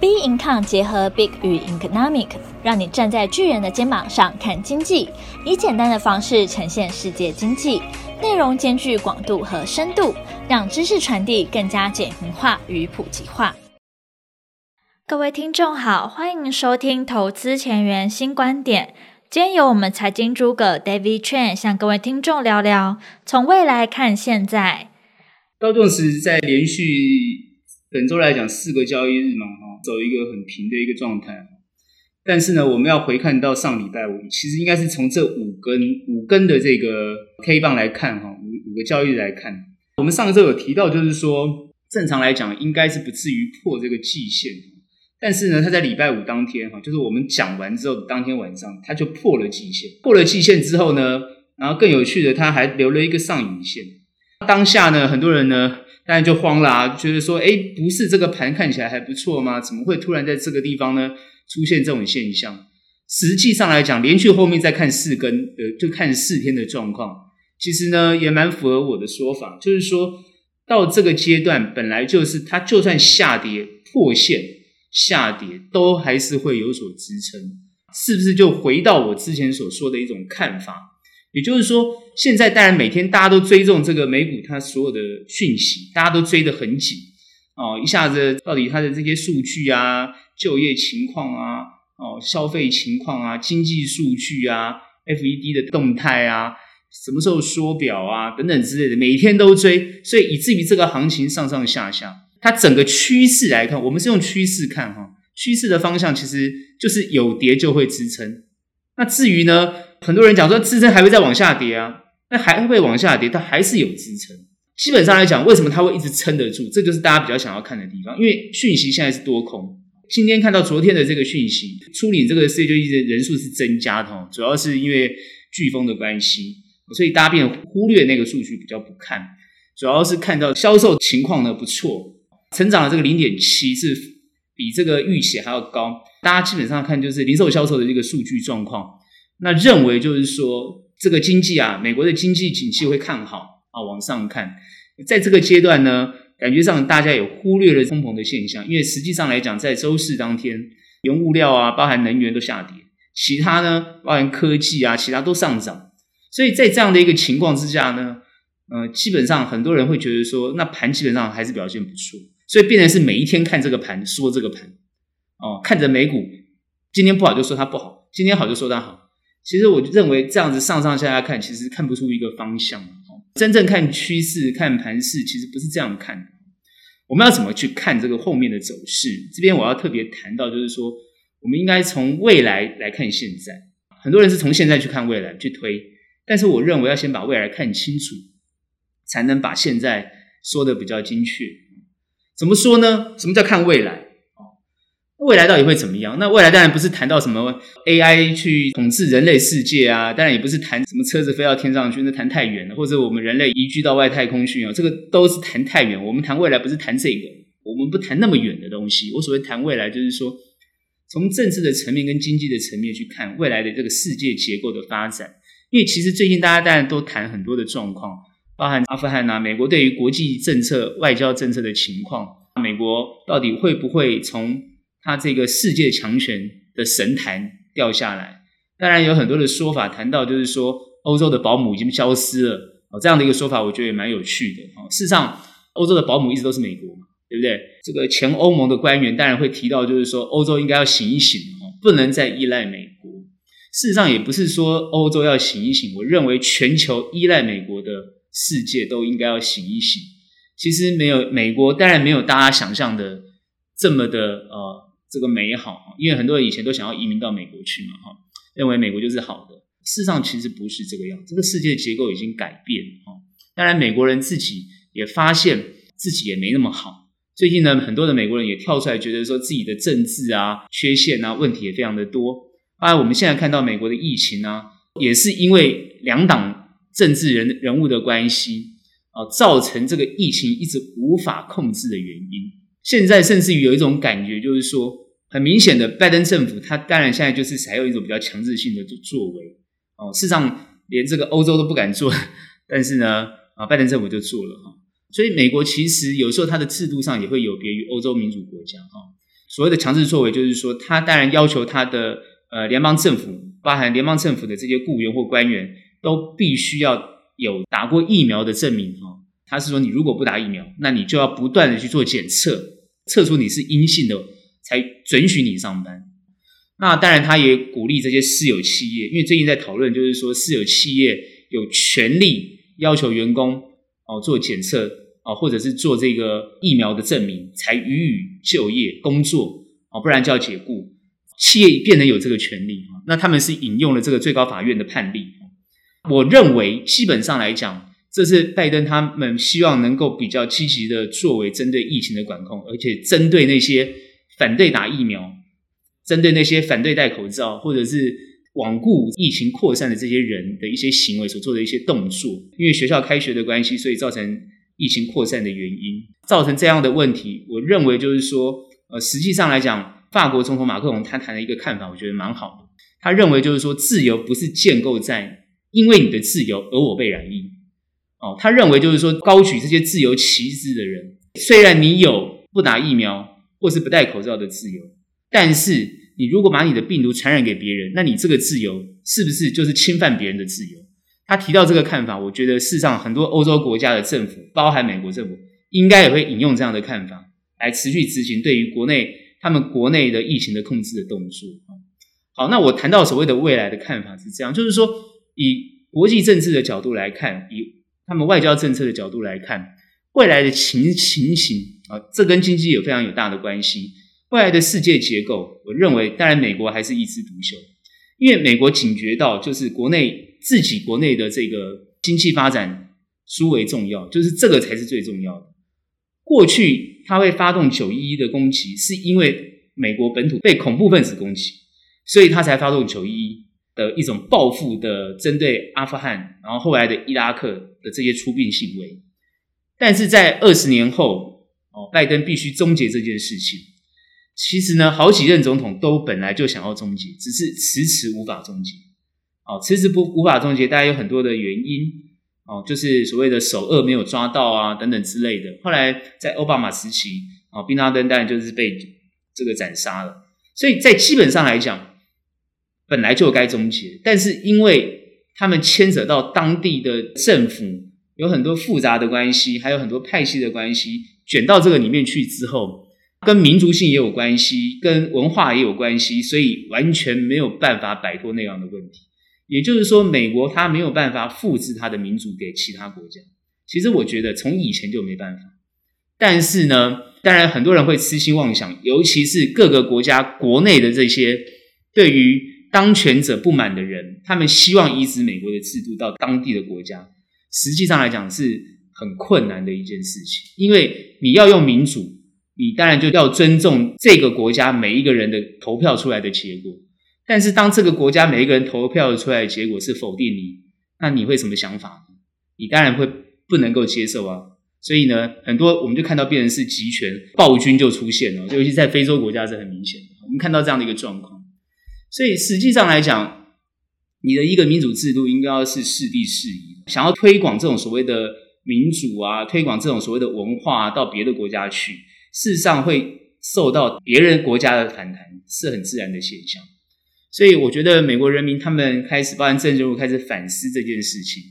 B Income 结合 Big 与 Economic，让你站在巨人的肩膀上看经济，以简单的方式呈现世界经济，内容兼具广度和深度，让知识传递更加简明化与普及化。各位听众好，欢迎收听投资前沿新观点。今天由我们财经诸葛 David Chen 向各位听众聊聊，从未来看现在。道琼斯在连续。本周来讲，四个交易日嘛，哈，走一个很平的一个状态。但是呢，我们要回看到上礼拜五，其实应该是从这五根五根的这个 K 棒来看，哈，五五个交易日来看。我们上周有提到，就是说，正常来讲，应该是不至于破这个季线。但是呢，它在礼拜五当天，哈，就是我们讲完之后，当天晚上，它就破了季线。破了季线之后呢，然后更有趣的，它还留了一个上影线。当下呢，很多人呢。当然就慌了啊，觉得说，哎，不是这个盘看起来还不错吗？怎么会突然在这个地方呢出现这种现象？实际上来讲，连续后面再看四根，呃，就看四天的状况，其实呢也蛮符合我的说法，就是说到这个阶段，本来就是它就算下跌破线下跌，都还是会有所支撑，是不是？就回到我之前所说的一种看法。也就是说，现在当然每天大家都追踪这个美股，它所有的讯息，大家都追得很紧哦。一下子到底它的这些数据啊、就业情况啊、哦消费情况啊、经济数据啊、FED 的动态啊、什么时候缩表啊等等之类的，每天都追，所以以至于这个行情上上下下，它整个趋势来看，我们是用趋势看哈，趋势的方向其实就是有跌就会支撑。那至于呢？很多人讲说支撑还会再往下跌啊，那还会往下跌，它还是有支撑。基本上来讲，为什么它会一直撑得住？这就是大家比较想要看的地方。因为讯息现在是多空。今天看到昨天的这个讯息，处理这个世界交易的人数是增加的哦，主要是因为飓风的关系，所以大家变忽略那个数据比较不看，主要是看到销售情况呢不错，成长的这个零点七是比这个预期还要高。大家基本上看就是零售销售的这个数据状况。那认为就是说，这个经济啊，美国的经济景气会看好啊，往上看。在这个阶段呢，感觉上大家也忽略了通膨的现象，因为实际上来讲，在周四当天，原物料啊，包含能源都下跌，其他呢，包含科技啊，其他都上涨。所以在这样的一个情况之下呢，呃，基本上很多人会觉得说，那盘基本上还是表现不错，所以变成是每一天看这个盘，说这个盘，哦，看着美股，今天不好就说它不好，今天好就说它好。其实我就认为这样子上上下下看，其实看不出一个方向。真正看趋势、看盘势，其实不是这样看的。我们要怎么去看这个后面的走势？这边我要特别谈到，就是说，我们应该从未来来看现在。很多人是从现在去看未来去推，但是我认为要先把未来看清楚，才能把现在说的比较精确。怎么说呢？什么叫看未来？未来到底会怎么样？那未来当然不是谈到什么 AI 去统治人类世界啊，当然也不是谈什么车子飞到天上去，那谈太远了，或者我们人类移居到外太空去啊，这个都是谈太远。我们谈未来不是谈这个，我们不谈那么远的东西。我所谓谈未来，就是说从政治的层面跟经济的层面去看未来的这个世界结构的发展。因为其实最近大家当然都谈很多的状况，包含阿富汗啊，美国对于国际政策、外交政策的情况，美国到底会不会从他这个世界强权的神坛掉下来，当然有很多的说法谈到，就是说欧洲的保姆已经消失了哦，这样的一个说法，我觉得也蛮有趣的哦。事实上，欧洲的保姆一直都是美国嘛，对不对？这个前欧盟的官员当然会提到，就是说欧洲应该要醒一醒哦，不能再依赖美国。事实上，也不是说欧洲要醒一醒，我认为全球依赖美国的世界都应该要醒一醒。其实没有美国，当然没有大家想象的这么的呃。这个美好，因为很多人以前都想要移民到美国去嘛，哈，认为美国就是好的。事实上，其实不是这个样。这个世界结构已经改变，哈。当然，美国人自己也发现自己也没那么好。最近呢，很多的美国人也跳出来，觉得说自己的政治啊、缺陷啊、问题也非常的多。当然，我们现在看到美国的疫情呢，也是因为两党政治人人物的关系啊，造成这个疫情一直无法控制的原因。现在甚至于有一种感觉，就是说，很明显的，拜登政府他当然现在就是采用一种比较强制性的作为哦。事实上，连这个欧洲都不敢做，但是呢，啊，拜登政府就做了哈。所以，美国其实有时候它的制度上也会有别于欧洲民主国家哈。所谓的强制作为，就是说，他当然要求他的呃联邦政府，包含联邦政府的这些雇员或官员，都必须要有打过疫苗的证明哈。他是说，你如果不打疫苗，那你就要不断的去做检测，测出你是阴性的，才准许你上班。那当然，他也鼓励这些私有企业，因为最近在讨论，就是说私有企业有权利要求员工哦做检测哦，或者是做这个疫苗的证明，才予以就业工作哦，不然就要解雇。企业变得有这个权利啊，那他们是引用了这个最高法院的判例。我认为，基本上来讲。这是拜登他们希望能够比较积极的作为针对疫情的管控，而且针对那些反对打疫苗、针对那些反对戴口罩或者是罔顾疫情扩散的这些人的一些行为所做的一些动作。因为学校开学的关系，所以造成疫情扩散的原因，造成这样的问题。我认为就是说，呃，实际上来讲，法国总统马克龙他谈了一个看法，我觉得蛮好的。他认为就是说，自由不是建构在因为你的自由而我被染疫。哦，他认为就是说，高举这些自由旗帜的人，虽然你有不打疫苗或是不戴口罩的自由，但是你如果把你的病毒传染给别人，那你这个自由是不是就是侵犯别人的自由？他提到这个看法，我觉得事实上很多欧洲国家的政府，包含美国政府，应该也会引用这样的看法来持续执行对于国内他们国内的疫情的控制的动作。好，那我谈到所谓的未来的看法是这样，就是说以国际政治的角度来看，以他们外交政策的角度来看，未来的情情形啊，这跟经济有非常有大的关系。未来的世界结构，我认为，当然美国还是一枝独秀，因为美国警觉到，就是国内自己国内的这个经济发展殊为重要，就是这个才是最重要的。过去他会发动九一一的攻击，是因为美国本土被恐怖分子攻击，所以他才发动九一一。的一种报复的针对阿富汗，然后后来的伊拉克的这些出兵行为，但是在二十年后，哦，拜登必须终结这件事情。其实呢，好几任总统都本来就想要终结，只是迟迟无法终结。哦，迟迟不无法终结，大概有很多的原因。哦，就是所谓的首恶没有抓到啊，等等之类的。后来在奥巴马时期，哦，宾拉登当然就是被这个斩杀了。所以在基本上来讲，本来就该终结，但是因为他们牵扯到当地的政府，有很多复杂的关系，还有很多派系的关系，卷到这个里面去之后，跟民族性也有关系，跟文化也有关系，所以完全没有办法摆脱那样的问题。也就是说，美国它没有办法复制它的民主给其他国家。其实我觉得从以前就没办法，但是呢，当然很多人会痴心妄想，尤其是各个国家国内的这些对于。当权者不满的人，他们希望移植美国的制度到当地的国家，实际上来讲是很困难的一件事情。因为你要用民主，你当然就要尊重这个国家每一个人的投票出来的结果。但是当这个国家每一个人投票出来的结果是否定你，那你会什么想法？你当然会不能够接受啊。所以呢，很多我们就看到变成是集权暴君就出现了，尤其在非洲国家是很明显的。我们看到这样的一个状况。所以实际上来讲，你的一个民主制度应该要是适地适宜。想要推广这种所谓的民主啊，推广这种所谓的文化，到别的国家去，事实上会受到别人国家的反弹，是很自然的现象。所以我觉得美国人民他们开始，包含政治人物开始反思这件事情。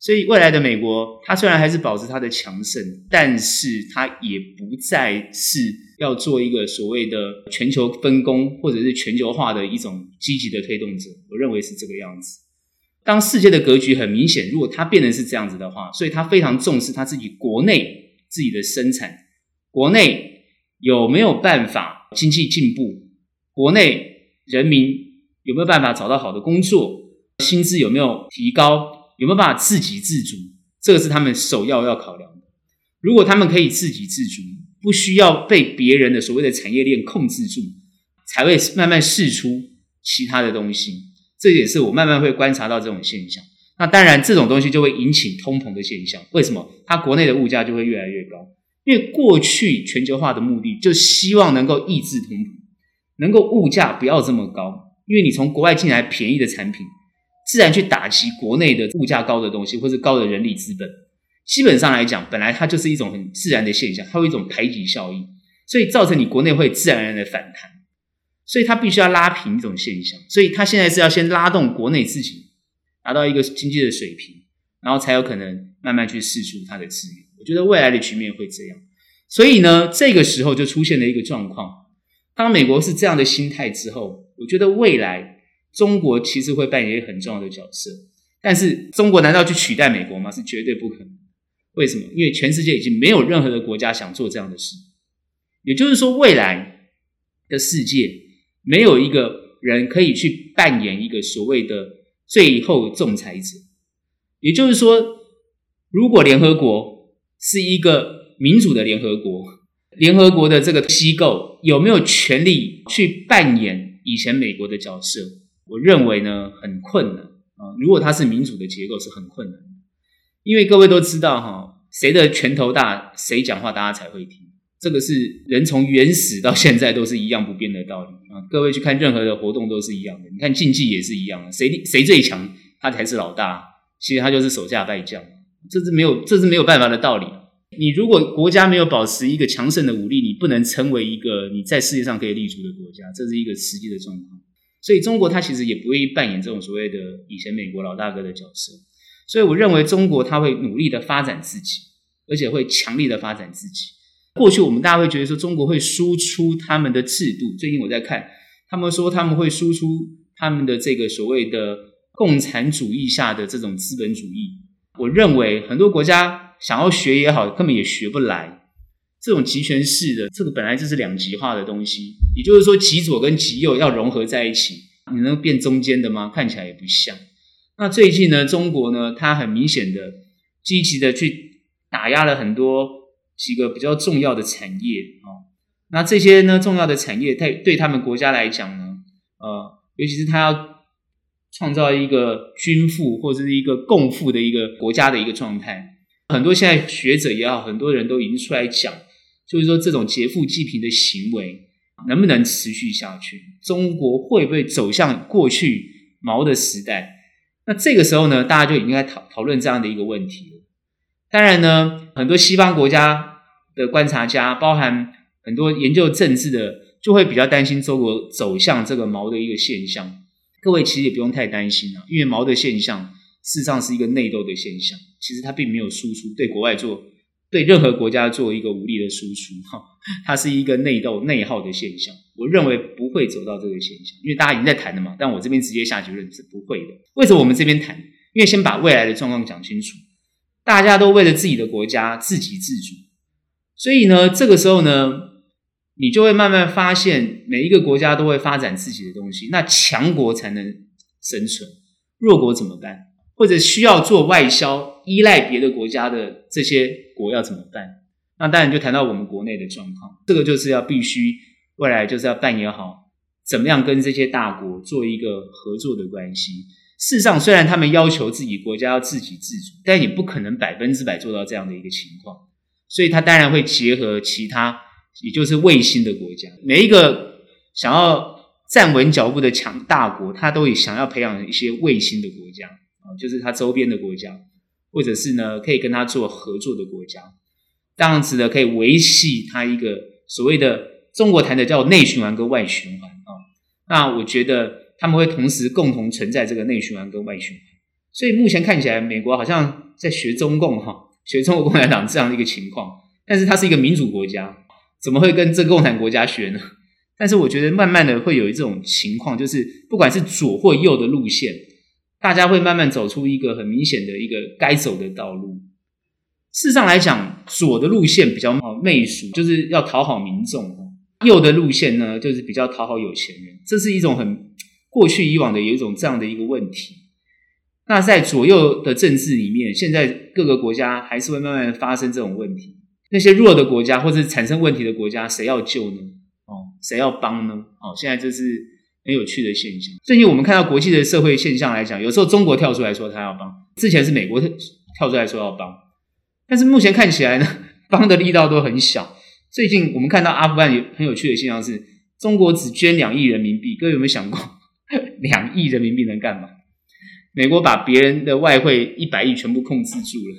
所以未来的美国，它虽然还是保持它的强盛，但是它也不再是要做一个所谓的全球分工或者是全球化的一种积极的推动者。我认为是这个样子。当世界的格局很明显，如果它变成是这样子的话，所以它非常重视它自己国内自己的生产，国内有没有办法经济进步，国内人民有没有办法找到好的工作，薪资有没有提高。有没有办法自给自足？这个是他们首要要考量的。如果他们可以自给自足，不需要被别人的所谓的产业链控制住，才会慢慢释出其他的东西。这也是我慢慢会观察到这种现象。那当然，这种东西就会引起通膨的现象。为什么？它国内的物价就会越来越高。因为过去全球化的目的，就希望能够抑制通膨，能够物价不要这么高。因为你从国外进来便宜的产品。自然去打击国内的物价高的东西，或是高的人力资本。基本上来讲，本来它就是一种很自然的现象，它有一种排挤效应。所以造成你国内会自然而然的反弹，所以它必须要拉平这种现象，所以它现在是要先拉动国内自己达到一个经济的水平，然后才有可能慢慢去释出它的资源。我觉得未来的局面会这样，所以呢，这个时候就出现了一个状况，当美国是这样的心态之后，我觉得未来中国其实会扮演一个很重要的角色，但是中国难道去取代美国吗？是绝对不可能。为什么？因为全世界已经没有任何的国家想做这样的事。也就是说，未来的世界没有一个人可以去扮演一个所谓的最后仲裁者。也就是说，如果联合国是一个民主的联合国，联合国的这个机构有没有权利去扮演以前美国的角色？我认为呢，很困难啊。如果它是民主的结构，是很困难。因为各位都知道哈，谁的拳头大，谁讲话大家才会听。这个是人从原始到现在都是一样不变的道理啊。各位去看任何的活动都是一样的，你看竞技也是一样的，谁谁最强，他才是老大。其实他就是手下败将，这是没有这是没有办法的道理。你如果国家没有保持一个强盛的武力，你不能成为一个你在世界上可以立足的国家，这是一个实际的状况。所以中国它其实也不愿意扮演这种所谓的以前美国老大哥的角色。所以我认为中国它会努力的发展自己，而且会强力的发展自己。过去我们大家会觉得说中国会输出他们的制度，最近我在看，他们说他们会输出他们的这个所谓的共产主义下的这种资本主义。我认为很多国家想要学也好，根本也学不来。这种集权式的这个本来就是两极化的东西，也就是说极左跟极右要融合在一起，你能变中间的吗？看起来也不像。那最近呢，中国呢，它很明显的积极的去打压了很多几个比较重要的产业啊。那这些呢重要的产业，对对他们国家来讲呢，呃，尤其是他要创造一个均富或者是一个共富的一个国家的一个状态。很多现在学者也好，很多人都已经出来讲，就是说这种劫富济贫的行为能不能持续下去？中国会不会走向过去毛的时代？那这个时候呢，大家就已经在讨讨论这样的一个问题了。当然呢，很多西方国家的观察家，包含很多研究政治的，就会比较担心中国走向这个毛的一个现象。各位其实也不用太担心啊，因为毛的现象事实上是一个内斗的现象，其实它并没有输出对国外做。对任何国家做一个武力的输出，哈，它是一个内斗内耗的现象。我认为不会走到这个现象，因为大家已经在谈了嘛。但我这边直接下结论是不会的。为什么我们这边谈？因为先把未来的状况讲清楚。大家都为了自己的国家自给自足，所以呢，这个时候呢，你就会慢慢发现，每一个国家都会发展自己的东西。那强国才能生存，弱国怎么办？或者需要做外销，依赖别的国家的这些。国要怎么办？那当然就谈到我们国内的状况，这个就是要必须未来就是要扮演好怎么样跟这些大国做一个合作的关系。事实上，虽然他们要求自己国家要自给自足，但也不可能百分之百做到这样的一个情况。所以，他当然会结合其他，也就是卫星的国家。每一个想要站稳脚步的强大国，他都也想要培养一些卫星的国家啊，就是他周边的国家。或者是呢，可以跟他做合作的国家，这样子呢，可以维系他一个所谓的中国谈的叫内循环跟外循环啊。那我觉得他们会同时共同存在这个内循环跟外循环。所以目前看起来，美国好像在学中共哈，学中国共产党这样的一个情况。但是它是一个民主国家，怎么会跟这个共产国家学呢？但是我觉得慢慢的会有一种情况，就是不管是左或右的路线。大家会慢慢走出一个很明显的一个该走的道路。事实上来讲，左的路线比较好媚俗，就是要讨好民众；右的路线呢，就是比较讨好有钱人。这是一种很过去以往的有一种这样的一个问题。那在左右的政治里面，现在各个国家还是会慢慢发生这种问题。那些弱的国家或者产生问题的国家，谁要救呢？哦，谁要帮呢？哦，现在这是。很有趣的现象。最近我们看到国际的社会现象来讲，有时候中国跳出来说他要帮，之前是美国跳出来说要帮，但是目前看起来呢，帮的力道都很小。最近我们看到阿富汗有很有趣的现象是，中国只捐两亿人民币，各位有没有想过，两亿人民币能干嘛？美国把别人的外汇一百亿全部控制住了，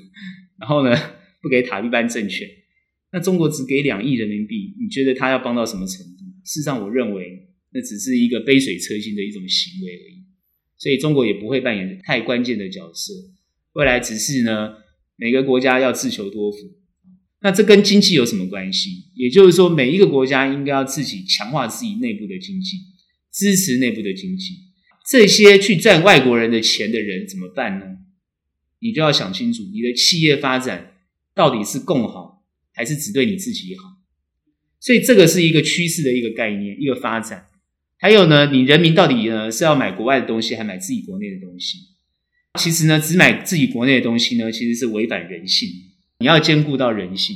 然后呢，不给塔利班政权，那中国只给两亿人民币，你觉得他要帮到什么程度？事实上，我认为那只是一个杯水车薪的一种行为而已。所以中国也不会扮演太关键的角色。未来只是呢，每个国家要自求多福。那这跟经济有什么关系？也就是说，每一个国家应该要自己强化自己内部的经济，支持内部的经济。这些去赚外国人的钱的人怎么办呢？你就要想清楚，你的企业发展到底是共好，还是只对你自己好？所以这个是一个趋势的一个概念，一个发展。还有呢，你人民到底呢是要买国外的东西，还买自己国内的东西？其实呢，只买自己国内的东西呢，其实是违反人性。你要兼顾到人性，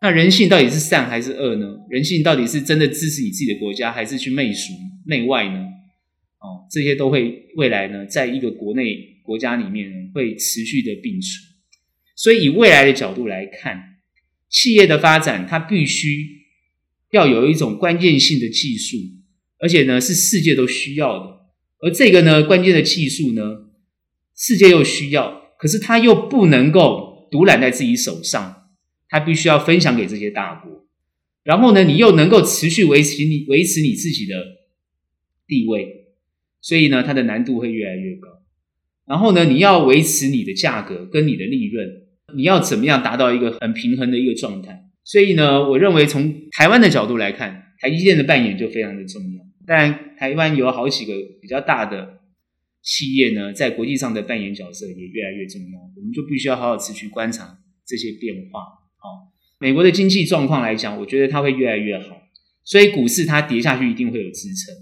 那人性到底是善还是恶呢？人性到底是真的支持你自己的国家，还是去媚俗媚外呢？哦，这些都会未来呢，在一个国内国家里面呢，会持续的并存。所以以未来的角度来看，企业的发展它必须要有一种关键性的技术，而且呢是世界都需要的。而这个呢关键的技术呢，世界又需要，可是它又不能够。独揽在自己手上，他必须要分享给这些大国，然后呢，你又能够持续维持你维持你自己的地位，所以呢，它的难度会越来越高。然后呢，你要维持你的价格跟你的利润，你要怎么样达到一个很平衡的一个状态？所以呢，我认为从台湾的角度来看，台积电的扮演就非常的重要。但台湾有好几个比较大的。企业呢，在国际上的扮演角色也越来越重要，我们就必须要好好持续观察这些变化。好，美国的经济状况来讲，我觉得它会越来越好，所以股市它跌下去一定会有支撑。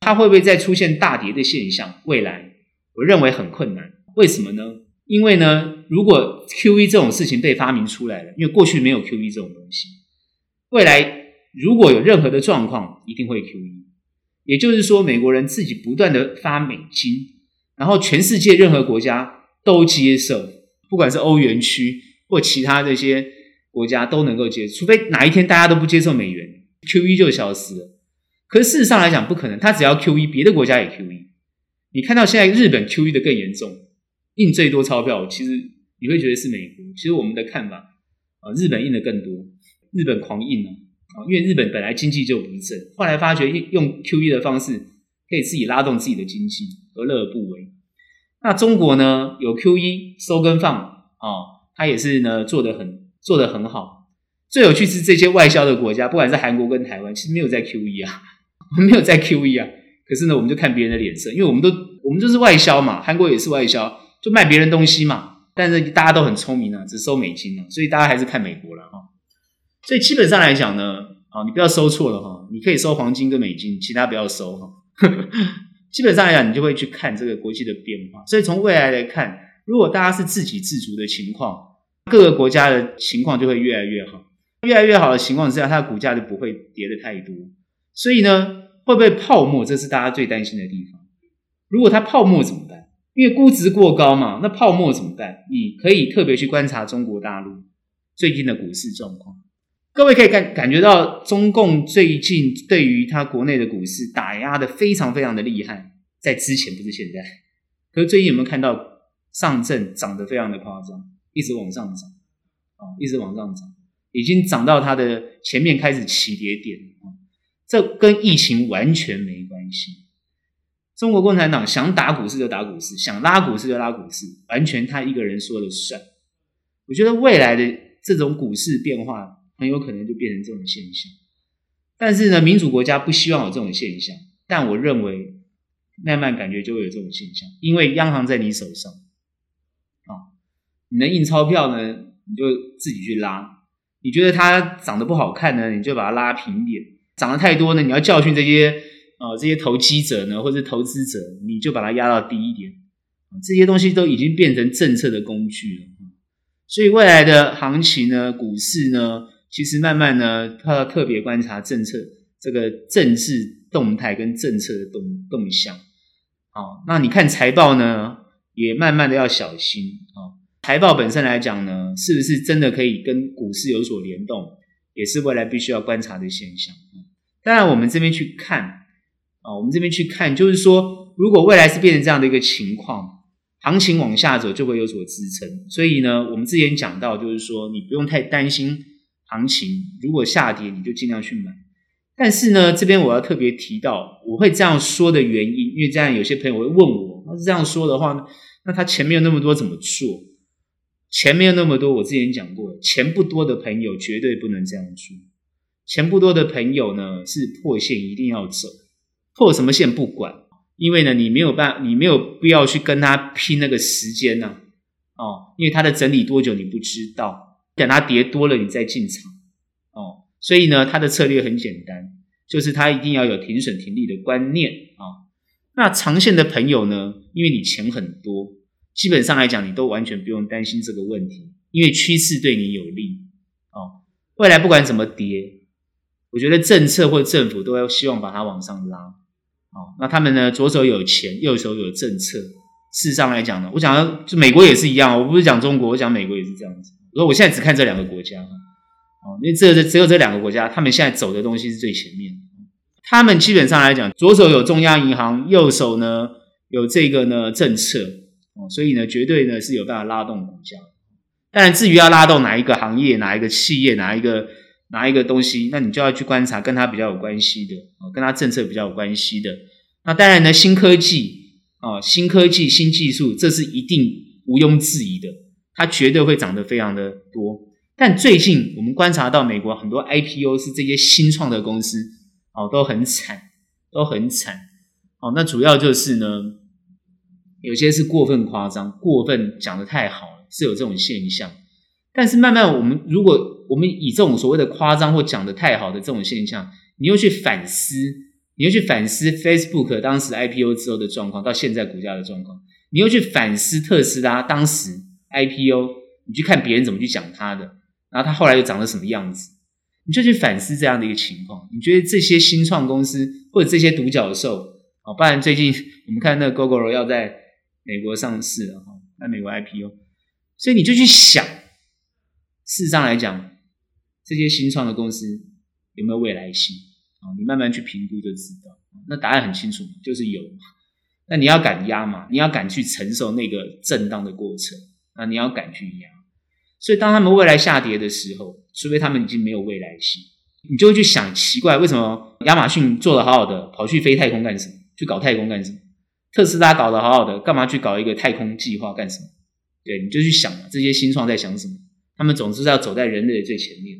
它会不会再出现大跌的现象？未来我认为很困难。为什么呢？因为呢，如果 QE 这种事情被发明出来了，因为过去没有 QE 这种东西，未来如果有任何的状况，一定会 QE。也就是说，美国人自己不断的发美金。然后全世界任何国家都接受，不管是欧元区或其他这些国家都能够接受，除非哪一天大家都不接受美元，QE 就消失了。可是事实上来讲不可能，他只要 QE，别的国家也 QE。你看到现在日本 QE 的更严重，印最多钞票，其实你会觉得是美国。其实我们的看法啊，日本印的更多，日本狂印啊，因为日本本来经济就不振，后来发觉用 QE 的方式可以自己拉动自己的经济。何乐而不为？那中国呢？有 QE 收跟放啊，它也是呢做得很做得很好。最有趣是这些外销的国家，不管是韩国跟台湾，其实没有在 QE 啊，没有在 QE 啊。可是呢，我们就看别人的脸色，因为我们都我们都是外销嘛，韩国也是外销，就卖别人东西嘛。但是大家都很聪明啊，只收美金啊，所以大家还是看美国了哈。所以基本上来讲呢，啊，你不要收错了哈，你可以收黄金跟美金，其他不要收哈。基本上来讲，你就会去看这个国际的变化。所以从未来来看，如果大家是自给自足的情况，各个国家的情况就会越来越好。越来越好的情况之下，它的股价就不会跌得太多。所以呢，会不会泡沫？这是大家最担心的地方。如果它泡沫怎么办？因为估值过高嘛，那泡沫怎么办？你可以特别去观察中国大陆最近的股市状况。各位可以感感觉到，中共最近对于他国内的股市打压的非常非常的厉害，在之前不是现在，可是最近有没有看到上证涨得非常的夸张，一直往上涨，啊，一直往上涨，已经涨到它的前面开始起跌点，啊，这跟疫情完全没关系。中国共产党想打股市就打股市，想拉股市就拉股市，完全他一个人说了算。我觉得未来的这种股市变化。很有可能就变成这种现象，但是呢，民主国家不希望有这种现象。但我认为，慢慢感觉就会有这种现象，因为央行在你手上，啊，你的印钞票呢，你就自己去拉；你觉得它长得不好看呢，你就把它拉平点；长得太多呢，你要教训这些啊这些投机者呢，或者投资者，你就把它压到低一点。这些东西都已经变成政策的工具了，所以未来的行情呢，股市呢。其实慢慢呢，他要特别观察政策这个政治动态跟政策的动动向。好，那你看财报呢，也慢慢的要小心啊。财报本身来讲呢，是不是真的可以跟股市有所联动，也是未来必须要观察的现象。当然，我们这边去看啊，我们这边去看，就是说，如果未来是变成这样的一个情况，行情往下走就会有所支撑。所以呢，我们之前讲到，就是说，你不用太担心。行情，如果下跌你就尽量去买。但是呢，这边我要特别提到，我会这样说的原因，因为这样有些朋友会问我，他是这样说的话呢，那他钱没有那么多怎么做？钱没有那么多，我之前讲过，钱不多的朋友绝对不能这样做。钱不多的朋友呢，是破线一定要走，破什么线不管，因为呢，你没有办，你没有必要去跟他拼那个时间呢、啊，哦，因为他的整理多久你不知道，等它跌多了你再进场，哦，所以呢，他的策略很简单，就是他一定要有停损停利的观念啊、那长线的朋友呢，因为你钱很多，基本上来讲你都完全不用担心这个问题，因为趋势对你有利，哦，未来不管怎么跌。我觉得政策或政府都要希望把它往上拉，哦，那他们呢，左手有钱，右手有政策。事实上来讲呢，我讲就美国也是一样，我不是讲中国，我讲美国也是这样子。我说我现在只看这两个国家，哦，因为这这只有这两个国家，他们现在走的东西是最前面。他们基本上来讲，左手有中央银行，右手呢有这个呢政策，哦，所以呢，绝对呢是有办法拉动股价。当然，至于要拉动哪一个行业、哪一个企业、哪一个。拿一个东西，那你就要去观察跟它比较有关系的啊，跟它政策比较有关系的。那当然呢，新科技啊，新科技、新技术，这是一定毋庸置疑的，它绝对会涨得非常的多。但最近我们观察到，美国很多 IPO 是这些新创的公司哦，都很惨，都很惨。哦，那主要就是呢，有些是过分夸张，过分讲得太好了，是有这种现象。但是慢慢我们如果我们以这种所谓的夸张或讲得太好的这种现象，你又去反思，你又去反思 Facebook 当时 IPO 之后的状况，到现在股价的状况，你又去反思特斯拉当时 IPO，你去看别人怎么去讲它的，然后它后来又长得什么样子，你就去反思这样的一个情况。你觉得这些新创公司或者这些独角兽啊，不然最近我们看那个 Gogoro 要在美国上市了哈，在美国 IPO，所以你就去想，事实上来讲。这些新创的公司有没有未来性啊？你慢慢去评估就知道。那答案很清楚，就是有嘛。那你要敢压嘛？你要敢去承受那个震荡的过程啊！你要敢去压。所以当他们未来下跌的时候，除非他们已经没有未来性，你就会去想奇怪，为什么亚马逊做得好好的，跑去飞太空干什么？去搞太空干什么？特斯拉搞得好好的，干嘛去搞一个太空计划干什么？对，你就去想，这些新创在想什么？他们总是要走在人类的最前面。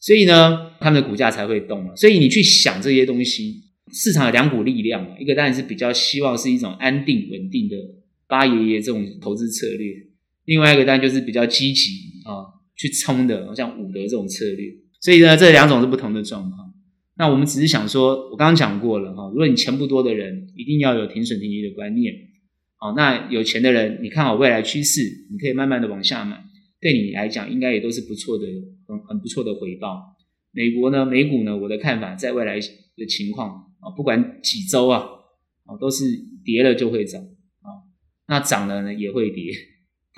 所以呢，他们的股价才会动嘛。所以你去想这些东西，市场有两股力量嘛。一个当然是比较希望是一种安定稳定的八爷爷这种投资策略，另外一个当然就是比较积极啊去冲的，像伍德这种策略。所以呢，这两种是不同的状况。那我们只是想说，我刚刚讲过了哈，如果你钱不多的人，一定要有停损停利的观念。好，那有钱的人，你看好未来趋势，你可以慢慢的往下买。对你来讲，应该也都是不错的，很很不错的回报。美国呢，美股呢，我的看法，在未来的情况啊，不管几周啊，啊，都是跌了就会涨啊，那涨了呢也会跌，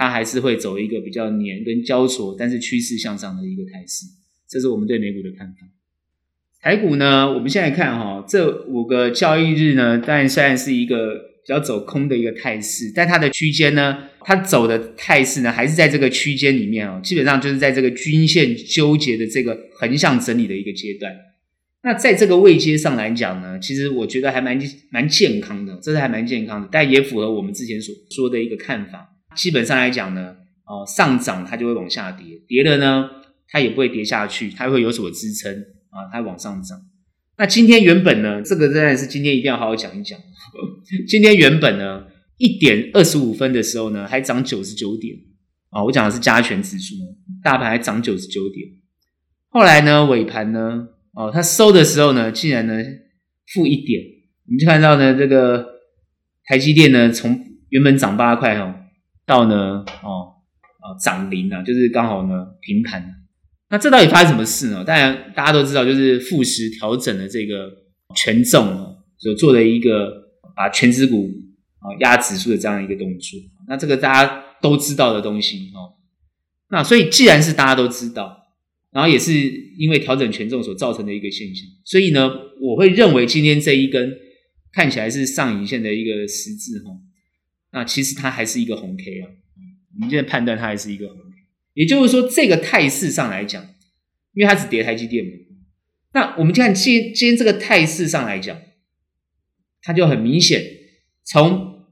它还是会走一个比较黏跟焦灼，但是趋势向上的一个态势。这是我们对美股的看法。台股呢，我们现在看哈，这五个交易日呢，当然虽然是一个。比较走空的一个态势，但它的区间呢，它走的态势呢，还是在这个区间里面哦，基本上就是在这个均线纠结的这个横向整理的一个阶段。那在这个位阶上来讲呢，其实我觉得还蛮蛮健康的，这是还蛮健康的，但也符合我们之前所说的一个看法。基本上来讲呢，哦，上涨它就会往下跌，跌了呢，它也不会跌下去，它会有所支撑啊，它往上涨。那今天原本呢，这个当然是今天一定要好好讲一讲。今天原本呢，一点二十五分的时候呢，还涨九十九点啊，我讲的是加权指数，大盘还涨九十九点。后来呢，尾盘呢，哦，它收的时候呢，竟然呢负一点。我们就看到呢，这个台积电呢，从原本涨八块哦，到呢，哦，哦涨零啊，就是刚好呢平盘。那这到底发生什么事呢？当然大家都知道，就是富时调整了这个权重所做的一个把权值股啊压指数的这样一个动作。那这个大家都知道的东西哦。那所以既然是大家都知道，然后也是因为调整权重所造成的一个现象，所以呢，我会认为今天这一根看起来是上影线的一个十字哈，那其实它还是一个红 K 啊。我们现在判断它还是一个红 K。也就是说，这个态势上来讲，因为它只跌台积电嘛。那我们看今今天这个态势上来讲，它就很明显，从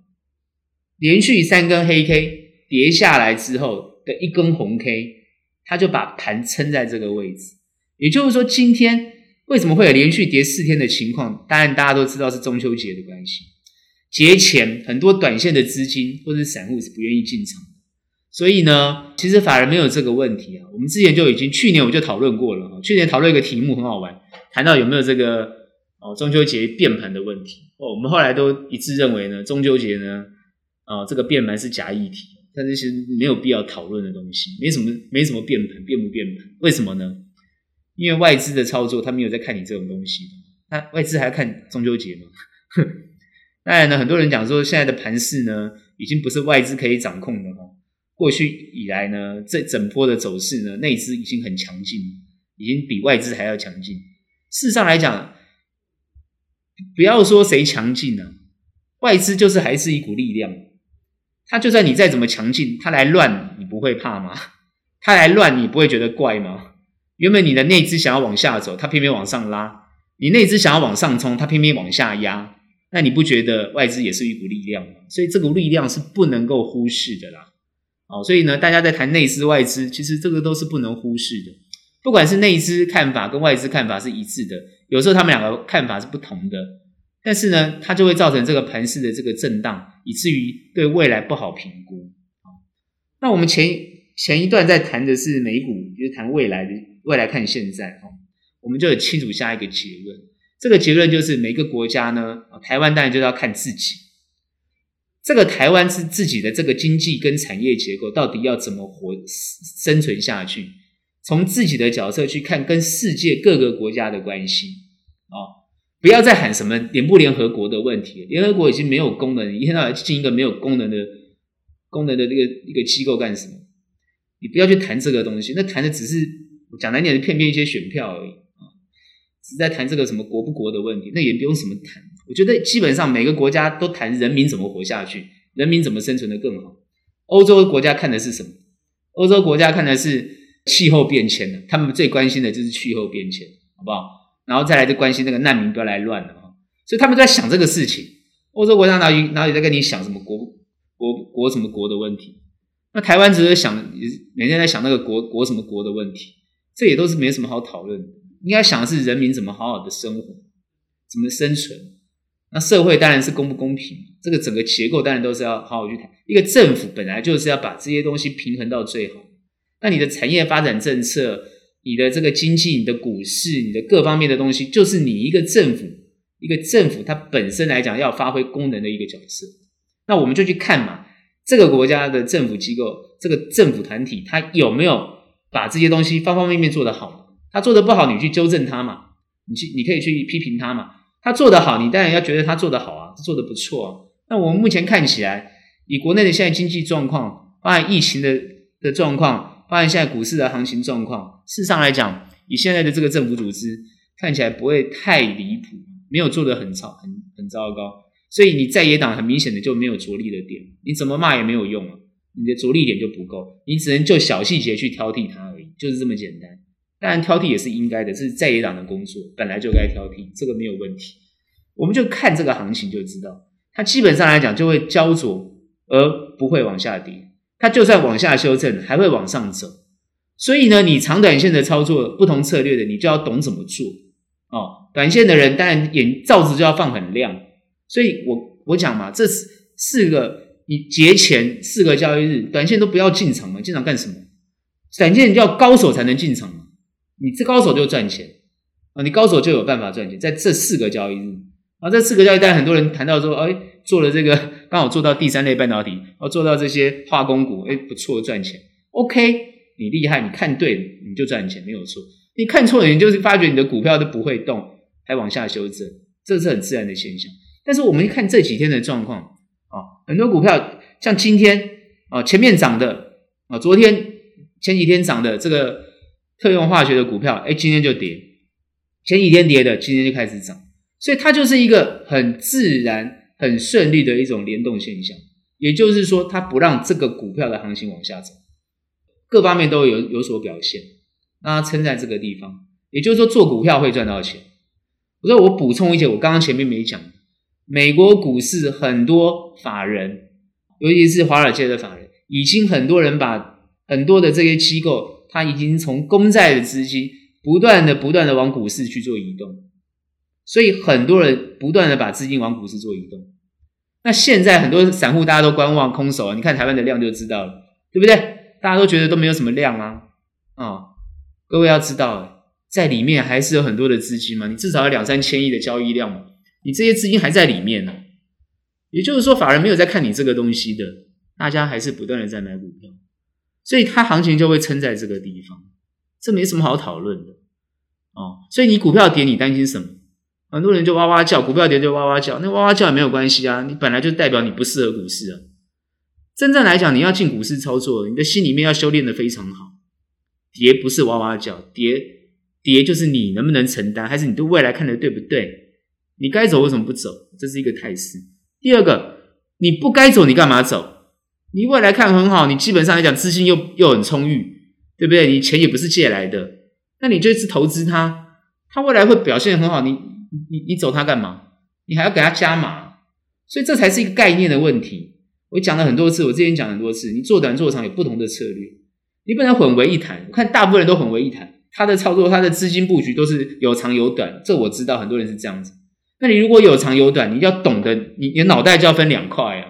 连续三根黑 K 跌下来之后的一根红 K，它就把盘撑在这个位置。也就是说，今天为什么会有连续跌四天的情况？当然大家都知道是中秋节的关系。节前很多短线的资金或者散户是不愿意进场，所以呢，其实法人没有这个问题啊。我们之前就已经去年我们就讨论过了啊，去年讨论一个题目很好玩，谈到有没有这个哦中秋节变盘的问题哦，我们后来都一致认为呢，中秋节呢，哦这个变盘是假议题，但是其实没有必要讨论的东西，没什么没什么变盘变不变盘，为什么呢？因为外资的操作他没有在看你这种东西，那外资还要看中秋节吗？当然呢，很多人讲说，现在的盘势呢，已经不是外资可以掌控的哈。过去以来呢，这整波的走势呢，内资已经很强劲，已经比外资还要强劲。事实上来讲，不要说谁强劲呢，外资就是还是一股力量。他就算你再怎么强劲，他来乱，你不会怕吗？他来乱，你不会觉得怪吗？原本你的内资想要往下走，他偏偏往上拉；你内资想要往上冲，他偏偏往下压。那你不觉得外资也是一股力量吗？所以这股力量是不能够忽视的啦。哦，所以呢，大家在谈内资外资，其实这个都是不能忽视的。不管是内资看法跟外资看法是一致的，有时候他们两个看法是不同的，但是呢，它就会造成这个盘势的这个震荡，以至于对未来不好评估。那我们前前一段在谈的是美股，就是谈未来的，未来看现在，哦，我们就有清楚下一个结论。这个结论就是，每个国家呢，台湾当然就是要看自己。这个台湾是自己的这个经济跟产业结构，到底要怎么活生存下去？从自己的角色去看跟世界各个国家的关系哦，不要再喊什么联不联合国的问题。联合国已经没有功能，一天到晚进一个没有功能的功能的这个一个机构干什么？你不要去谈这个东西，那谈的只是讲难点，骗骗一些选票而已。只在谈这个什么国不国的问题，那也不用什么谈。我觉得基本上每个国家都谈人民怎么活下去，人民怎么生存得更好。欧洲国家看的是什么？欧洲国家看的是气候变迁的，他们最关心的就是气候变迁，好不好？然后再来就关心那个难民不要来乱了啊。所以他们都在想这个事情。欧洲国家哪里哪里在跟你想什么国国国什么国的问题？那台湾只是想每天在想那个国国什么国的问题，这也都是没什么好讨论的。应该想的是人民怎么好好的生活，怎么生存。那社会当然是公不公平，这个整个结构当然都是要好好去谈。一个政府本来就是要把这些东西平衡到最好。那你的产业发展政策、你的这个经济、你的股市、你的各方面的东西，就是你一个政府，一个政府它本身来讲要发挥功能的一个角色。那我们就去看嘛，这个国家的政府机构、这个政府团体，它有没有把这些东西方方面面做得好？他做的不好，你去纠正他嘛？你去，你可以去批评他嘛？他做的好，你当然要觉得他做的好啊，做的不错啊。那我们目前看起来，以国内的现在经济状况，包含疫情的的状况，包含现在股市的行情状况，事实上来讲，以现在的这个政府组织看起来不会太离谱，没有做的很糟很很糟糕。所以你在野党很明显的就没有着力的点，你怎么骂也没有用啊，你的着力点就不够，你只能就小细节去挑剔它而已，就是这么简单。当然，挑剔也是应该的，这是在野党的工作，本来就该挑剔，这个没有问题。我们就看这个行情就知道，它基本上来讲就会焦灼，而不会往下跌。它就算往下修正，还会往上走。所以呢，你长短线的操作，不同策略的，你就要懂怎么做哦。短线的人当然眼罩子就要放很亮。所以我我讲嘛，这四个你节前四个交易日，短线都不要进场嘛，进场干什么？短线要高手才能进场。你这高手就赚钱啊！你高手就有办法赚钱，在这四个交易日啊，这四个交易日，很多人谈到说，哎，做了这个 刚好做到第三类半导体，哦，做到这些化工股，哎，不错，赚钱。OK，你厉害，你看对，你就赚钱，没有错。你看错了，你就是发觉你的股票都不会动，还往下修正，这是很自然的现象。但是我们看这几天的状况啊，很多股票像今天啊，前面涨的啊，昨天前几天涨的这个。特用化学的股票，哎，今天就跌；前几天跌的，今天就开始涨，所以它就是一个很自然、很顺利的一种联动现象。也就是说，它不让这个股票的行情往下走，各方面都有有所表现。那撑在这个地方。也就是说，做股票会赚到钱。我说我补充一些，我刚刚前面没讲，美国股市很多法人，尤其是华尔街的法人，已经很多人把很多的这些机构，他已经从公债的资金不断的、不断的往股市去做移动，所以很多人不断的把资金往股市做移动。那现在很多散户大家都观望空手啊，你看台湾的量就知道了，对不对？大家都觉得都没有什么量啊，啊、哦，各位要知道，在里面还是有很多的资金嘛，你至少有两三千亿的交易量嘛，你这些资金还在里面呢。也就是说，法人没有在看你这个东西的，大家还是不断的在买股票，所以它行情就会撑在这个地方，这没什么好讨论的哦。所以你股票跌，你担心什么？很多人就哇哇叫，股票跌就哇哇叫，那哇哇叫也没有关系啊，你本来就代表你不适合股市啊。真正来讲，你要进股市操作，你的心里面要修炼得非常好。跌不是哇哇叫，跌跌就是你能不能承担，还是你对未来看的对不对？你该走为什么不走？这是一个态势。第二个，你不该走，你干嘛走？你未来看很好，你基本上来讲资金又又很充裕，对不对？你钱也不是借来的，那你就一直投资它，它未来会表现很好，你你你走它干嘛？你还要给它加码，所以这才是一个概念的问题。我讲了很多次，我之前讲很多次，你做短做长有不同的策略，你不能混为一谈。我看大部分人都混为一谈，他的操作、他的资金布局都是有长有短，这我知道很多人是这样子。那你如果有长有短，你要懂得，你你脑袋就要分两块啊！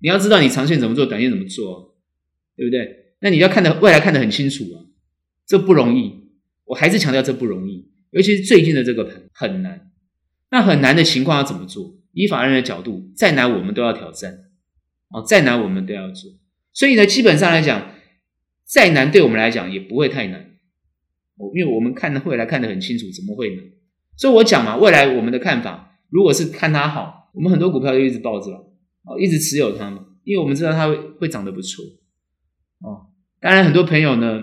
你要知道你长线怎么做，短线怎么做，对不对？那你要看的未来看得很清楚啊，这不容易。我还是强调这不容易，尤其是最近的这个盘很难。那很难的情况要怎么做？以法人的角度，再难我们都要挑战，哦，再难我们都要做。所以呢，基本上来讲，再难对我们来讲也不会太难，哦，因为我们看的未来看得很清楚，怎么会呢？所以我讲嘛，未来我们的看法。如果是看它好，我们很多股票就一直抱着，哦，一直持有它嘛，因为我们知道它会会长得不错，哦，当然很多朋友呢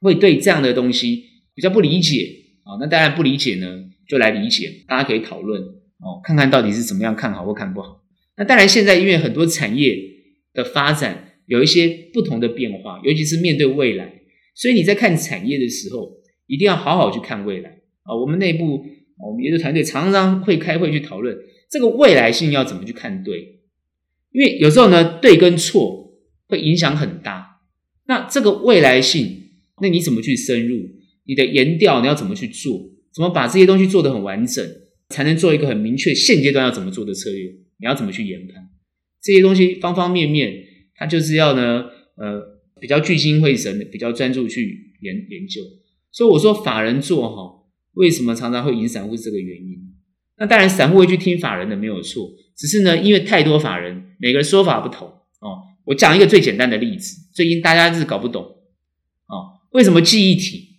会对这样的东西比较不理解，啊，那当然不理解呢就来理解，大家可以讨论，哦，看看到底是怎么样看好或看不好。那当然现在因为很多产业的发展有一些不同的变化，尤其是面对未来，所以你在看产业的时候一定要好好去看未来啊，我们内部。我们研究团队常常会开会去讨论这个未来性要怎么去看对，因为有时候呢，对跟错会影响很大。那这个未来性，那你怎么去深入？你的言调你要怎么去做？怎么把这些东西做得很完整，才能做一个很明确现阶段要怎么做的策略？你要怎么去研判这些东西？方方面面，它就是要呢，呃，比较聚精会神的，比较专注去研研究。所以我说法人做哈。为什么常常会赢散户这个原因？那当然，散户会去听法人的没有错，只是呢，因为太多法人，每个人说法不同哦。我讲一个最简单的例子，最近大家是搞不懂哦，为什么记忆体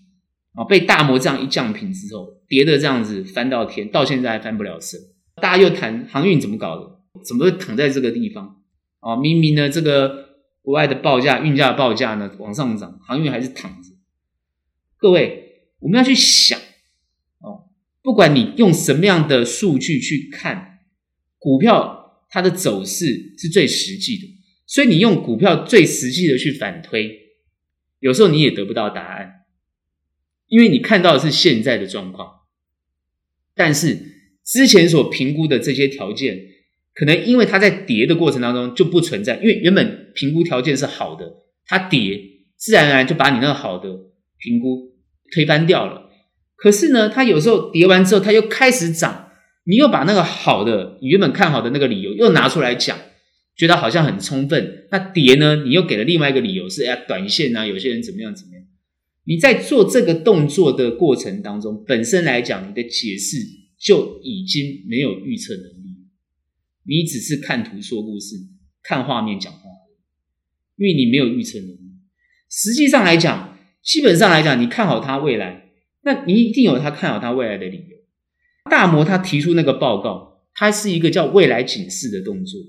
啊被大摩这样一降评之后，跌的这样子翻到天，到现在还翻不了身？大家又谈航运怎么搞的？怎么会躺在这个地方？哦，明明呢，这个国外的报价、运价的报价呢往上涨，航运还是躺着。各位，我们要去想。不管你用什么样的数据去看股票，它的走势是最实际的，所以你用股票最实际的去反推，有时候你也得不到答案，因为你看到的是现在的状况，但是之前所评估的这些条件，可能因为它在跌的过程当中就不存在，因为原本评估条件是好的，它跌，自然而然就把你那个好的评估推翻掉了。可是呢，它有时候跌完之后，它又开始涨，你又把那个好的，你原本看好的那个理由又拿出来讲，觉得好像很充分。那跌呢，你又给了另外一个理由是，哎呀，短线啊，有些人怎么样怎么样。你在做这个动作的过程当中，本身来讲，你的解释就已经没有预测能力，你只是看图说故事，看画面讲话，因为你没有预测能力。实际上来讲，基本上来讲，你看好它未来。那你一定有他看好他未来的理由。大摩他提出那个报告，他是一个叫未来警示的动作。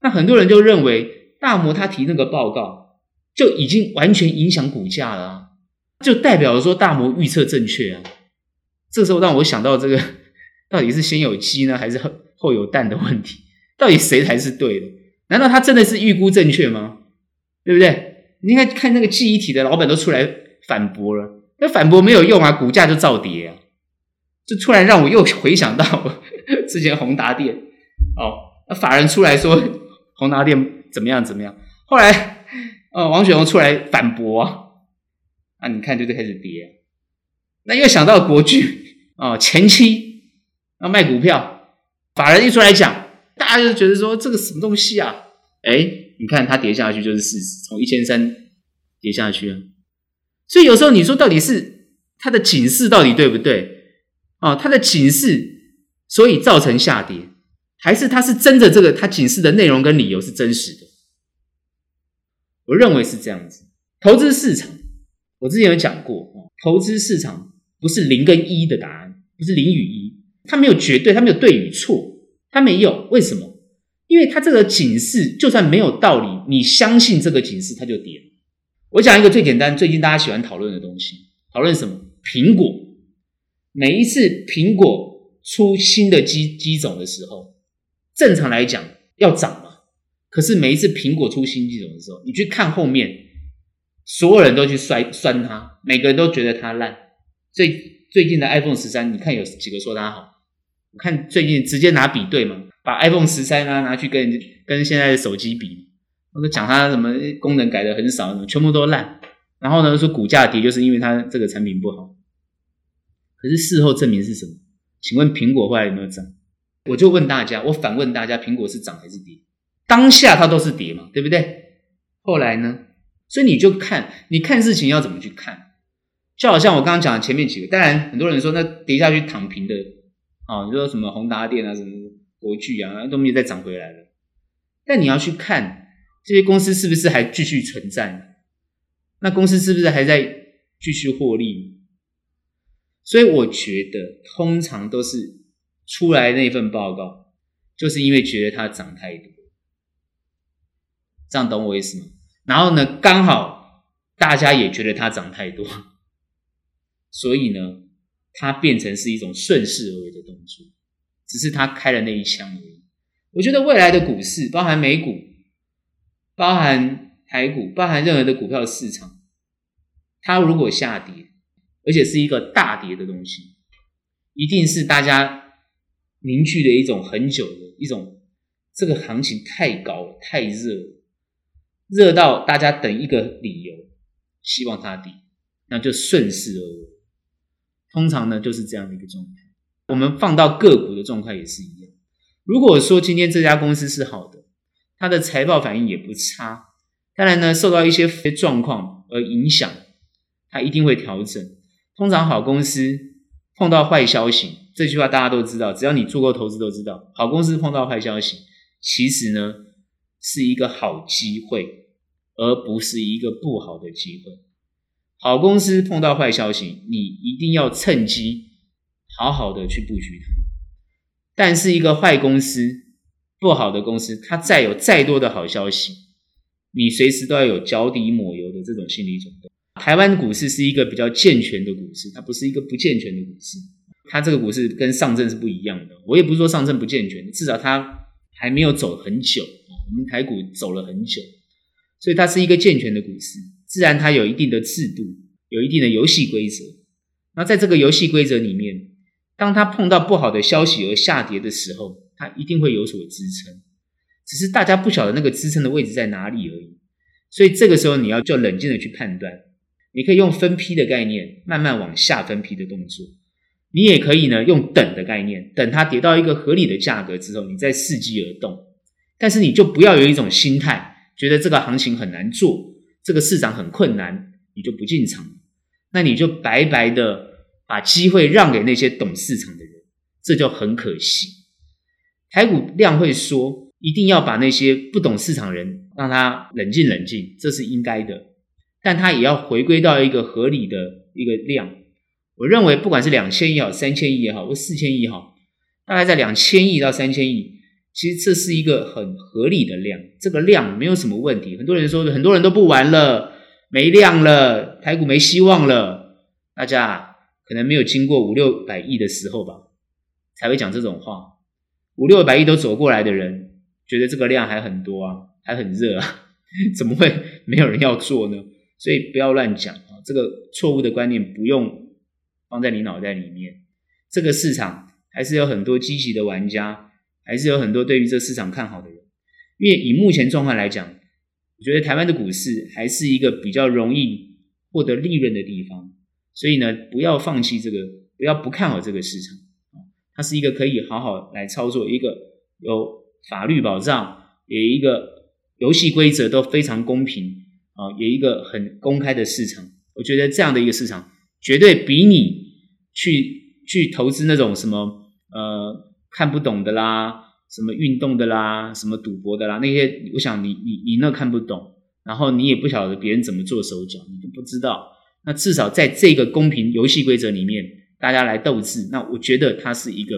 那很多人就认为大摩他提那个报告就已经完全影响股价了，就代表说大摩预测正确啊。这时候让我想到这个，到底是先有鸡呢，还是后后有蛋的问题？到底谁才是对的？难道他真的是预估正确吗？对不对？你应该看那个记忆体的老板都出来反驳了。那反驳没有用啊，股价就照跌啊。就突然让我又回想到 之前宏达电哦，那法人出来说宏达电怎么样怎么样，后来呃王雪红出来反驳啊，你看就开始跌，那又想到国巨啊、哦、前期要卖股票，法人一出来讲，大家就觉得说这个什么东西啊，哎你看它跌下去就是事实，从一千三跌下去啊，所以有时候你说到底是它的警示到底对不对？哦，它的警示，所以造成下跌，还是它是真的？这个它警示的内容跟理由是真实的？我认为是这样子。投资市场，我之前有讲过啊，投资市场不是零跟一的答案，不是零与一，它没有绝对，它没有对与错，它没有。为什么？因为它这个警示就算没有道理，你相信这个警示，它就跌。我讲一个最简单，最近大家喜欢讨论的东西，讨论什么？苹果。每一次苹果出新的机机种的时候，正常来讲要涨嘛。可是每一次苹果出新机种的时候，你去看后面，所有人都去摔酸它，每个人都觉得它烂。最最近的 iPhone 十三，你看有几个说它好？我看最近直接拿比对嘛，把 iPhone 十三啊拿去跟跟现在的手机比，我都讲它什么功能改的很少，全部都烂。然后呢说股价跌，就是因为它这个产品不好。可是事后证明是什么？请问苹果后来有没有涨？我就问大家，我反问大家，苹果是涨还是跌？当下它都是跌嘛，对不对？后来呢？所以你就看，你看事情要怎么去看？就好像我刚刚讲的前面几个，当然很多人说那跌下去躺平的啊，你说什么宏达电啊，什么国巨啊，都没有再涨回来了。但你要去看这些公司是不是还继续存在？那公司是不是还在继续获利？所以我觉得，通常都是出来那份报告，就是因为觉得它涨太多，这样懂我意思吗？然后呢，刚好大家也觉得它涨太多，所以呢，它变成是一种顺势而为的动作，只是它开了那一枪而已。我觉得未来的股市，包含美股、包含台股、包含任何的股票市场，它如果下跌，而且是一个大跌的东西，一定是大家凝聚的一种很久的一种，这个行情太高了，太热了，热到大家等一个理由，希望它跌，那就顺势而为。通常呢就是这样的一个状态。我们放到个股的状态也是一样。如果说今天这家公司是好的，它的财报反应也不差，当然呢受到一些状况而影响，它一定会调整。通常好公司碰到坏消息，这句话大家都知道，只要你做过投资都知道，好公司碰到坏消息，其实呢是一个好机会，而不是一个不好的机会。好公司碰到坏消息，你一定要趁机好好的去布局它。但是一个坏公司、不好的公司，它再有再多的好消息，你随时都要有脚底抹油的这种心理准备。台湾股市是一个比较健全的股市，它不是一个不健全的股市。它这个股市跟上证是不一样的。我也不是说上证不健全，至少它还没有走很久。我们台股走了很久，所以它是一个健全的股市。自然它有一定的制度，有一定的游戏规则。那在这个游戏规则里面，当它碰到不好的消息而下跌的时候，它一定会有所支撑，只是大家不晓得那个支撑的位置在哪里而已。所以这个时候你要就冷静的去判断。你可以用分批的概念，慢慢往下分批的动作。你也可以呢，用等的概念，等它跌到一个合理的价格之后，你再伺机而动。但是你就不要有一种心态，觉得这个行情很难做，这个市场很困难，你就不进场。那你就白白的把机会让给那些懂市场的人，这就很可惜。台股量会说，一定要把那些不懂市场人让他冷静冷静，这是应该的。但它也要回归到一个合理的一个量，我认为不管是两千亿也好，三千亿也好，或四千亿也好，大概在两千亿到三千亿，其实这是一个很合理的量，这个量没有什么问题。很多人说，很多人都不玩了，没量了，台股没希望了，大家可能没有经过五六百亿的时候吧，才会讲这种话。五六百亿都走过来的人，觉得这个量还很多啊，还很热啊，怎么会没有人要做呢？所以不要乱讲啊！这个错误的观念不用放在你脑袋里面。这个市场还是有很多积极的玩家，还是有很多对于这市场看好的人。因为以目前状况来讲，我觉得台湾的股市还是一个比较容易获得利润的地方。所以呢，不要放弃这个，不要不看好这个市场。它是一个可以好好来操作，一个有法律保障，也一个游戏规则都非常公平啊，也一个很公开的市场。我觉得这样的一个市场，绝对比你去去投资那种什么呃看不懂的啦，什么运动的啦，什么赌博的啦，那些我想你你你那看不懂，然后你也不晓得别人怎么做手脚，你都不知道。那至少在这个公平游戏规则里面，大家来斗智，那我觉得它是一个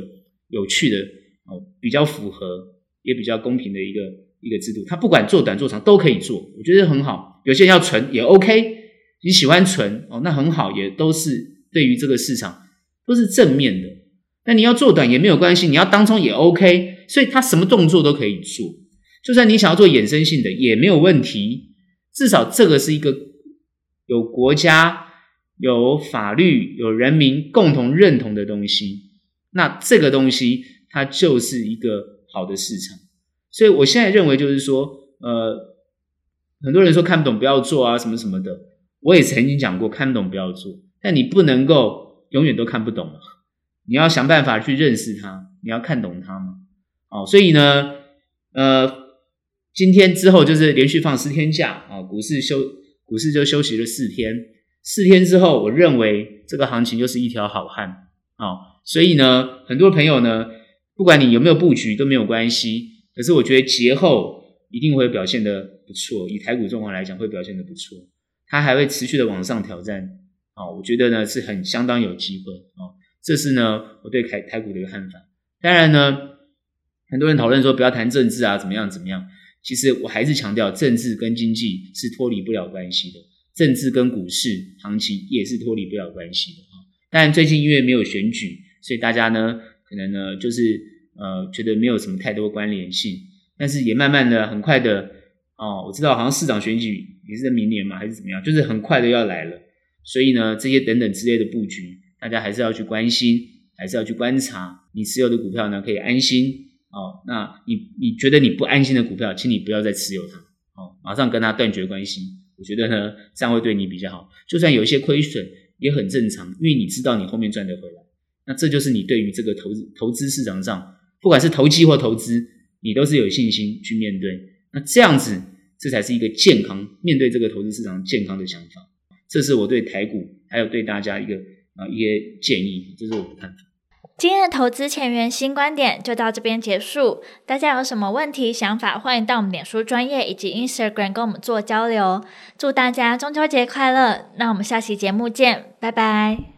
有趣的哦，比较符合也比较公平的一个一个制度。它不管做短做长都可以做，我觉得很好。有些人要存也 OK，你喜欢存哦，那很好，也都是对于这个市场都是正面的。那你要做短也没有关系，你要当冲也 OK，所以它什么动作都可以做。就算你想要做衍生性的也没有问题，至少这个是一个。有国家、有法律、有人民共同认同的东西，那这个东西它就是一个好的市场。所以我现在认为就是说，呃，很多人说看不懂不要做啊，什么什么的。我也曾经讲过，看不懂不要做，但你不能够永远都看不懂。你要想办法去认识它，你要看懂它嘛。哦，所以呢，呃，今天之后就是连续放四天假啊，股市休。股市就休息了四天，四天之后，我认为这个行情就是一条好汉啊！所以呢，很多朋友呢，不管你有没有布局都没有关系。可是我觉得节后一定会表现得不错，以台股状况来讲，会表现得不错。它还会持续的往上挑战啊！我觉得呢是很相当有机会啊！这是呢我对台台股的一个看法。当然呢，很多人讨论说不要谈政治啊，怎么样怎么样。其实我还是强调，政治跟经济是脱离不了关系的，政治跟股市行情也是脱离不了关系的啊。当然，最近因为没有选举，所以大家呢可能呢就是呃觉得没有什么太多关联性，但是也慢慢的很快的哦，我知道好像市长选举也是在明年嘛，还是怎么样，就是很快的要来了。所以呢，这些等等之类的布局，大家还是要去关心，还是要去观察。你持有的股票呢，可以安心。哦，那你你觉得你不安心的股票，请你不要再持有它，哦，马上跟它断绝关系。我觉得呢，这样会对你比较好。就算有一些亏损也很正常，因为你知道你后面赚得回来。那这就是你对于这个投资投资市场上，不管是投机或投资，你都是有信心去面对。那这样子，这才是一个健康面对这个投资市场健康的想法。这是我对台股还有对大家一个啊一些建议，这是我的看法。今天的投资前沿新观点就到这边结束。大家有什么问题、想法，欢迎到我们脸书专业以及 Instagram 跟我们做交流。祝大家中秋节快乐！那我们下期节目见，拜拜。